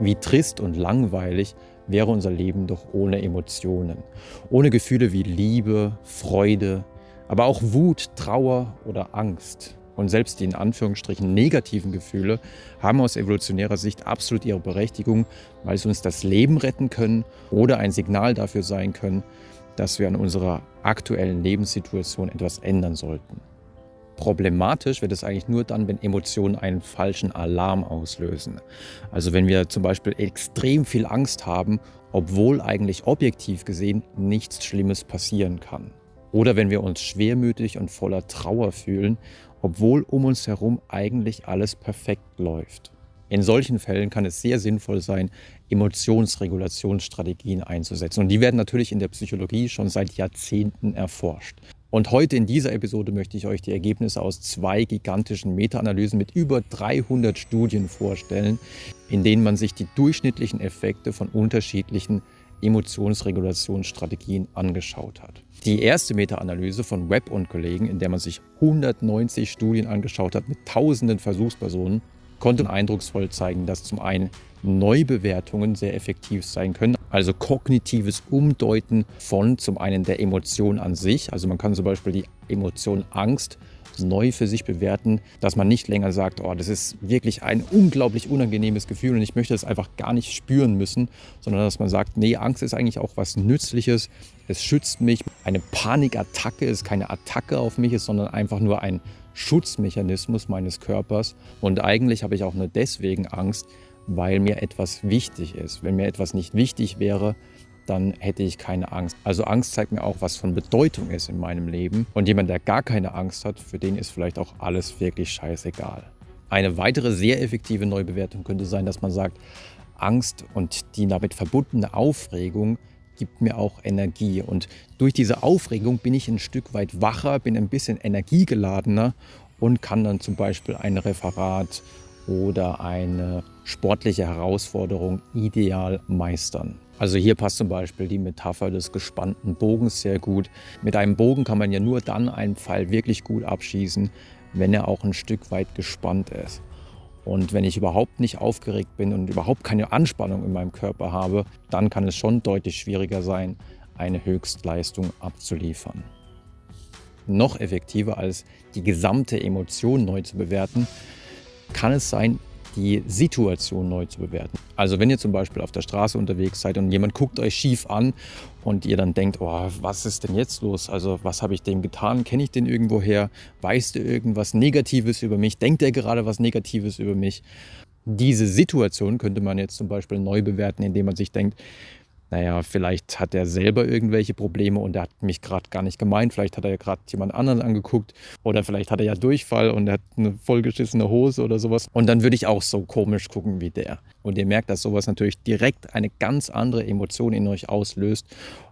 Wie trist und langweilig wäre unser Leben doch ohne Emotionen. Ohne Gefühle wie Liebe, Freude, aber auch Wut, Trauer oder Angst. Und selbst die in Anführungsstrichen negativen Gefühle haben aus evolutionärer Sicht absolut ihre Berechtigung, weil sie uns das Leben retten können oder ein Signal dafür sein können, dass wir an unserer aktuellen Lebenssituation etwas ändern sollten. Problematisch wird es eigentlich nur dann, wenn Emotionen einen falschen Alarm auslösen. Also wenn wir zum Beispiel extrem viel Angst haben, obwohl eigentlich objektiv gesehen nichts Schlimmes passieren kann. Oder wenn wir uns schwermütig und voller Trauer fühlen, obwohl um uns herum eigentlich alles perfekt läuft. In solchen Fällen kann es sehr sinnvoll sein, Emotionsregulationsstrategien einzusetzen. Und die werden natürlich in der Psychologie schon seit Jahrzehnten erforscht. Und heute in dieser Episode möchte ich euch die Ergebnisse aus zwei gigantischen Meta-Analysen mit über 300 Studien vorstellen, in denen man sich die durchschnittlichen Effekte von unterschiedlichen Emotionsregulationsstrategien angeschaut hat. Die erste Meta-Analyse von Webb und Kollegen, in der man sich 190 Studien angeschaut hat mit tausenden Versuchspersonen, konnte eindrucksvoll zeigen, dass zum einen Neubewertungen sehr effektiv sein können. Also kognitives Umdeuten von zum einen der Emotion an sich. Also man kann zum Beispiel die Emotion Angst neu für sich bewerten, dass man nicht länger sagt, oh, das ist wirklich ein unglaublich unangenehmes Gefühl und ich möchte das einfach gar nicht spüren müssen, sondern dass man sagt, nee, Angst ist eigentlich auch was Nützliches, es schützt mich. Eine Panikattacke ist keine Attacke auf mich, sondern einfach nur ein Schutzmechanismus meines Körpers und eigentlich habe ich auch nur deswegen Angst, weil mir etwas wichtig ist. Wenn mir etwas nicht wichtig wäre, dann hätte ich keine Angst. Also Angst zeigt mir auch, was von Bedeutung ist in meinem Leben. Und jemand, der gar keine Angst hat, für den ist vielleicht auch alles wirklich scheißegal. Eine weitere sehr effektive Neubewertung könnte sein, dass man sagt, Angst und die damit verbundene Aufregung gibt mir auch Energie. Und durch diese Aufregung bin ich ein Stück weit wacher, bin ein bisschen energiegeladener und kann dann zum Beispiel ein Referat oder eine sportliche Herausforderung ideal meistern. Also hier passt zum Beispiel die Metapher des gespannten Bogens sehr gut. Mit einem Bogen kann man ja nur dann einen Pfeil wirklich gut abschießen, wenn er auch ein Stück weit gespannt ist. Und wenn ich überhaupt nicht aufgeregt bin und überhaupt keine Anspannung in meinem Körper habe, dann kann es schon deutlich schwieriger sein, eine Höchstleistung abzuliefern. Noch effektiver als die gesamte Emotion neu zu bewerten, kann es sein, die Situation neu zu bewerten. Also wenn ihr zum Beispiel auf der Straße unterwegs seid und jemand guckt euch schief an und ihr dann denkt, oh, was ist denn jetzt los? Also was habe ich dem getan? Kenne ich den irgendwoher? Weiß der irgendwas Negatives über mich? Denkt er gerade was Negatives über mich? Diese Situation könnte man jetzt zum Beispiel neu bewerten, indem man sich denkt, naja, vielleicht hat er selber irgendwelche Probleme und er hat mich gerade gar nicht gemeint. Vielleicht hat er ja gerade jemand anderen angeguckt oder vielleicht hat er ja Durchfall und er hat eine vollgeschissene Hose oder sowas. Und dann würde ich auch so komisch gucken wie der. Und ihr merkt, dass sowas natürlich direkt eine ganz andere Emotion in euch auslöst.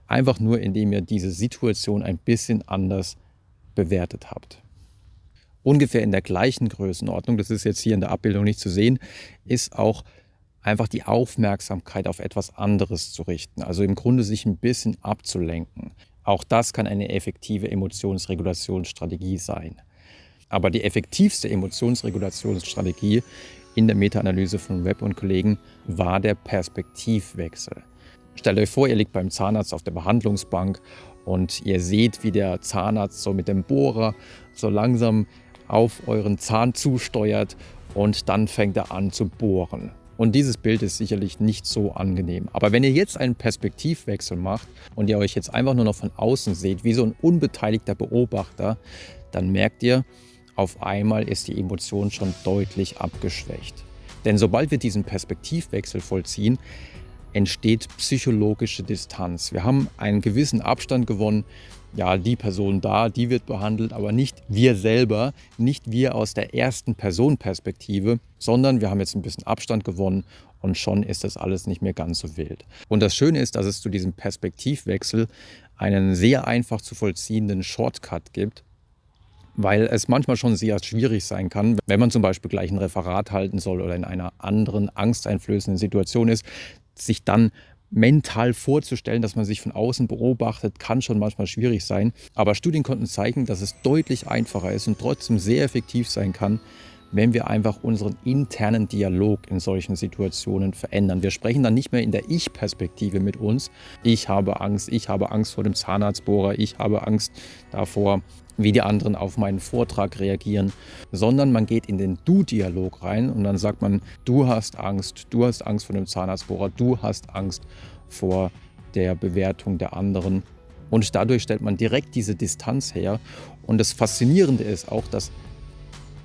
Einfach nur, indem ihr diese Situation ein bisschen anders bewertet habt. Ungefähr in der gleichen Größenordnung, das ist jetzt hier in der Abbildung nicht zu sehen, ist auch einfach die Aufmerksamkeit auf etwas anderes zu richten. Also im Grunde sich ein bisschen abzulenken. Auch das kann eine effektive Emotionsregulationsstrategie sein. Aber die effektivste Emotionsregulationsstrategie in der Meta-Analyse von Webb und Kollegen war der Perspektivwechsel. Stellt euch vor, ihr liegt beim Zahnarzt auf der Behandlungsbank und ihr seht, wie der Zahnarzt so mit dem Bohrer so langsam auf euren Zahn zusteuert und dann fängt er an zu bohren. Und dieses Bild ist sicherlich nicht so angenehm. Aber wenn ihr jetzt einen Perspektivwechsel macht und ihr euch jetzt einfach nur noch von außen seht, wie so ein unbeteiligter Beobachter, dann merkt ihr, auf einmal ist die Emotion schon deutlich abgeschwächt. Denn sobald wir diesen Perspektivwechsel vollziehen, entsteht psychologische Distanz. Wir haben einen gewissen Abstand gewonnen. Ja, die Person da, die wird behandelt, aber nicht wir selber, nicht wir aus der ersten Personenperspektive, sondern wir haben jetzt ein bisschen Abstand gewonnen und schon ist das alles nicht mehr ganz so wild. Und das Schöne ist, dass es zu diesem Perspektivwechsel einen sehr einfach zu vollziehenden Shortcut gibt, weil es manchmal schon sehr schwierig sein kann, wenn man zum Beispiel gleich ein Referat halten soll oder in einer anderen angsteinflößenden Situation ist, sich dann mental vorzustellen, dass man sich von außen beobachtet, kann schon manchmal schwierig sein. Aber Studien konnten zeigen, dass es deutlich einfacher ist und trotzdem sehr effektiv sein kann, wenn wir einfach unseren internen Dialog in solchen Situationen verändern. Wir sprechen dann nicht mehr in der Ich-Perspektive mit uns. Ich habe Angst, ich habe Angst vor dem Zahnarztbohrer, ich habe Angst davor, wie die anderen auf meinen Vortrag reagieren, sondern man geht in den Du-Dialog rein und dann sagt man, du hast Angst, du hast Angst vor dem Zahnarztbohrer, du hast Angst vor der Bewertung der anderen. Und dadurch stellt man direkt diese Distanz her. Und das Faszinierende ist auch, dass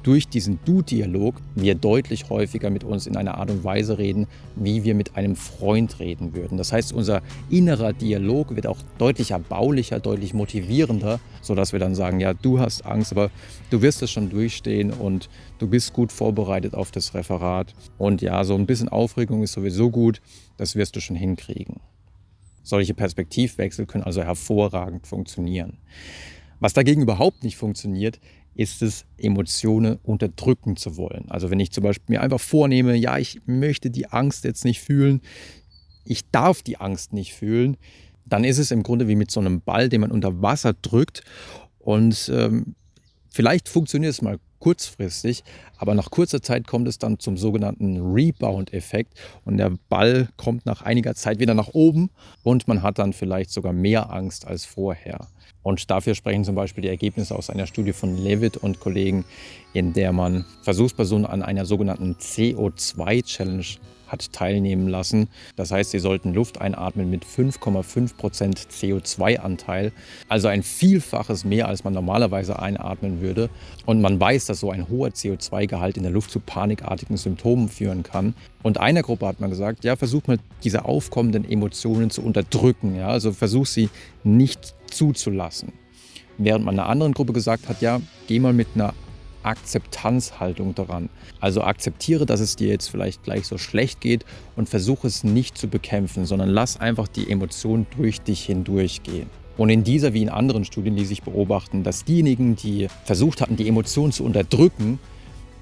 durch diesen Du-Dialog wir deutlich häufiger mit uns in einer Art und Weise reden, wie wir mit einem Freund reden würden. Das heißt, unser innerer Dialog wird auch deutlich erbaulicher, deutlich motivierender, sodass wir dann sagen, ja, du hast Angst, aber du wirst es schon durchstehen und du bist gut vorbereitet auf das Referat. Und ja, so ein bisschen Aufregung ist sowieso gut, das wirst du schon hinkriegen. Solche Perspektivwechsel können also hervorragend funktionieren. Was dagegen überhaupt nicht funktioniert, ist es, Emotionen unterdrücken zu wollen. Also wenn ich zum Beispiel mir einfach vornehme, ja, ich möchte die Angst jetzt nicht fühlen, ich darf die Angst nicht fühlen, dann ist es im Grunde wie mit so einem Ball, den man unter Wasser drückt. Und ähm, vielleicht funktioniert es mal kurzfristig, aber nach kurzer Zeit kommt es dann zum sogenannten Rebound-Effekt und der Ball kommt nach einiger Zeit wieder nach oben und man hat dann vielleicht sogar mehr Angst als vorher. Und dafür sprechen zum Beispiel die Ergebnisse aus einer Studie von Levitt und Kollegen, in der man Versuchspersonen an einer sogenannten CO2-Challenge hat teilnehmen lassen. Das heißt, sie sollten Luft einatmen mit 5,5 Prozent CO2-Anteil, also ein Vielfaches mehr, als man normalerweise einatmen würde. Und man weiß, dass so ein hoher CO2-Gehalt in der Luft zu panikartigen Symptomen führen kann. Und einer Gruppe hat man gesagt, ja, versuch mal diese aufkommenden Emotionen zu unterdrücken, ja, also versuch sie nicht zuzulassen. Während man einer anderen Gruppe gesagt hat, ja, geh mal mit einer Akzeptanzhaltung daran. Also akzeptiere, dass es dir jetzt vielleicht gleich so schlecht geht und versuche es nicht zu bekämpfen, sondern lass einfach die Emotionen durch dich hindurchgehen. Und in dieser wie in anderen Studien, die sich beobachten, dass diejenigen, die versucht hatten, die Emotionen zu unterdrücken,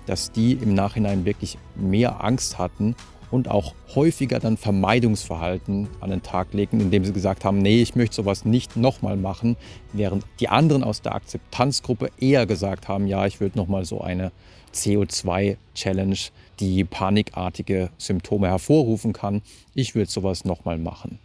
dass die im Nachhinein wirklich mehr Angst hatten und auch häufiger dann Vermeidungsverhalten an den Tag legen, indem sie gesagt haben, nee, ich möchte sowas nicht nochmal machen, während die anderen aus der Akzeptanzgruppe eher gesagt haben, ja, ich würde nochmal so eine CO2-Challenge, die panikartige Symptome hervorrufen kann, ich würde sowas nochmal machen.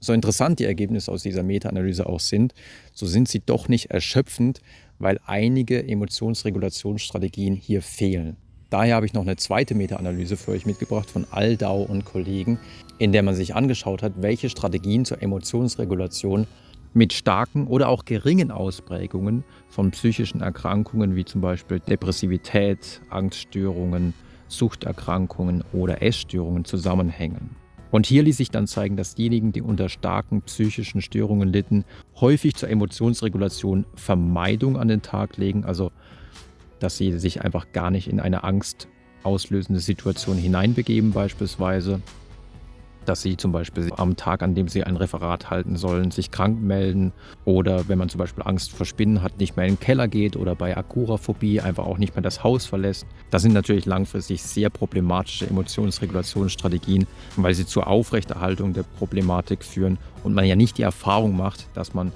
So interessant die Ergebnisse aus dieser Meta-Analyse auch sind, so sind sie doch nicht erschöpfend, weil einige Emotionsregulationsstrategien hier fehlen. Daher habe ich noch eine zweite Meta-Analyse für euch mitgebracht von Aldau und Kollegen, in der man sich angeschaut hat, welche Strategien zur Emotionsregulation mit starken oder auch geringen Ausprägungen von psychischen Erkrankungen wie zum Beispiel Depressivität, Angststörungen, Suchterkrankungen oder Essstörungen zusammenhängen. Und hier ließ sich dann zeigen, dass diejenigen, die unter starken psychischen Störungen litten, häufig zur Emotionsregulation Vermeidung an den Tag legen, also dass sie sich einfach gar nicht in eine angstauslösende Situation hineinbegeben beispielsweise, dass sie zum Beispiel am Tag, an dem sie ein Referat halten sollen, sich krank melden oder wenn man zum Beispiel Angst vor Spinnen hat, nicht mehr in den Keller geht oder bei Agoraphobie einfach auch nicht mehr das Haus verlässt. Das sind natürlich langfristig sehr problematische Emotionsregulationsstrategien, weil sie zur Aufrechterhaltung der Problematik führen und man ja nicht die Erfahrung macht, dass man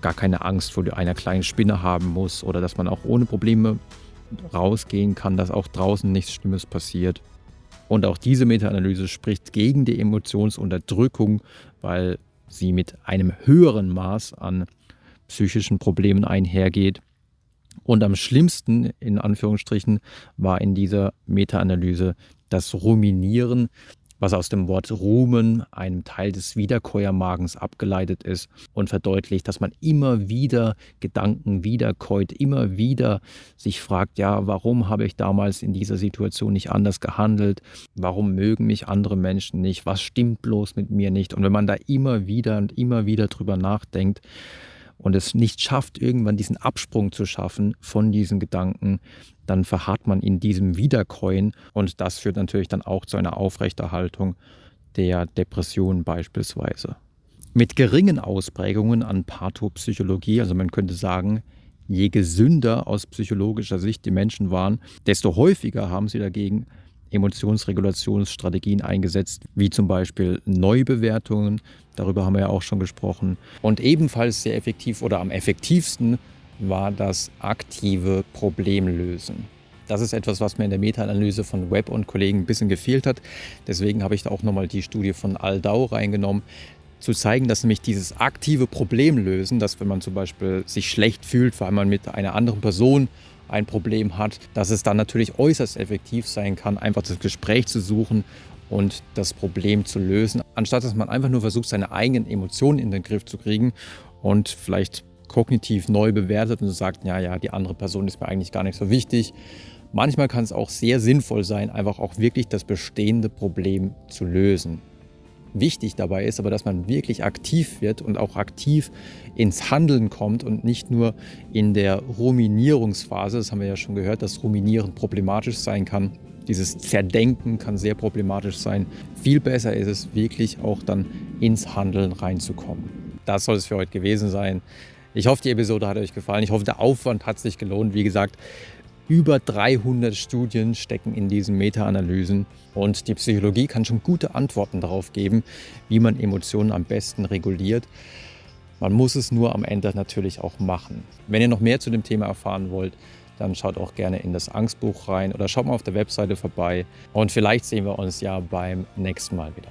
gar keine Angst vor einer kleinen Spinne haben muss oder dass man auch ohne Probleme rausgehen kann, dass auch draußen nichts Schlimmes passiert. Und auch diese Meta-Analyse spricht gegen die Emotionsunterdrückung, weil sie mit einem höheren Maß an psychischen Problemen einhergeht. Und am schlimmsten, in Anführungsstrichen, war in dieser Meta-Analyse das Ruminieren, was aus dem Wort rumen, einem Teil des Wiederkäuermagens abgeleitet ist und verdeutlicht, dass man immer wieder Gedanken wiederkäut, immer wieder sich fragt, ja, warum habe ich damals in dieser Situation nicht anders gehandelt? Warum mögen mich andere Menschen nicht? Was stimmt bloß mit mir nicht? Und wenn man da immer wieder und immer wieder drüber nachdenkt, und es nicht schafft, irgendwann diesen Absprung zu schaffen von diesen Gedanken, dann verharrt man in diesem Wiederkäuen und das führt natürlich dann auch zu einer Aufrechterhaltung der Depression beispielsweise. Mit geringen Ausprägungen an Pathopsychologie, also man könnte sagen, je gesünder aus psychologischer Sicht die Menschen waren, desto häufiger haben sie dagegen Emotionsregulationsstrategien eingesetzt, wie zum Beispiel Neubewertungen, darüber haben wir ja auch schon gesprochen. Und ebenfalls sehr effektiv oder am effektivsten war das aktive Problemlösen. Das ist etwas, was mir in der Meta-Analyse von Webb und Kollegen ein bisschen gefehlt hat. Deswegen habe ich da auch nochmal die Studie von Aldau reingenommen, zu zeigen, dass nämlich dieses aktive Problemlösen, dass wenn man zum Beispiel sich schlecht fühlt, weil man mit einer anderen Person ein Problem hat, dass es dann natürlich äußerst effektiv sein kann, einfach das Gespräch zu suchen und das Problem zu lösen, anstatt dass man einfach nur versucht, seine eigenen Emotionen in den Griff zu kriegen und vielleicht kognitiv neu bewertet und sagt, ja, ja, die andere Person ist mir eigentlich gar nicht so wichtig. Manchmal kann es auch sehr sinnvoll sein, einfach auch wirklich das bestehende Problem zu lösen. Wichtig dabei ist aber, dass man wirklich aktiv wird und auch aktiv ins Handeln kommt und nicht nur in der Ruminierungsphase. Das haben wir ja schon gehört, dass Ruminieren problematisch sein kann. Dieses Zerdenken kann sehr problematisch sein. Viel besser ist es wirklich auch dann ins Handeln reinzukommen. Das soll es für heute gewesen sein. Ich hoffe, die Episode hat euch gefallen. Ich hoffe, der Aufwand hat sich gelohnt. Wie gesagt, über 300 Studien stecken in diesen Meta-Analysen und die Psychologie kann schon gute Antworten darauf geben, wie man Emotionen am besten reguliert. Man muss es nur am Ende natürlich auch machen. Wenn ihr noch mehr zu dem Thema erfahren wollt, dann schaut auch gerne in das Angstbuch rein oder schaut mal auf der Webseite vorbei und vielleicht sehen wir uns ja beim nächsten Mal wieder.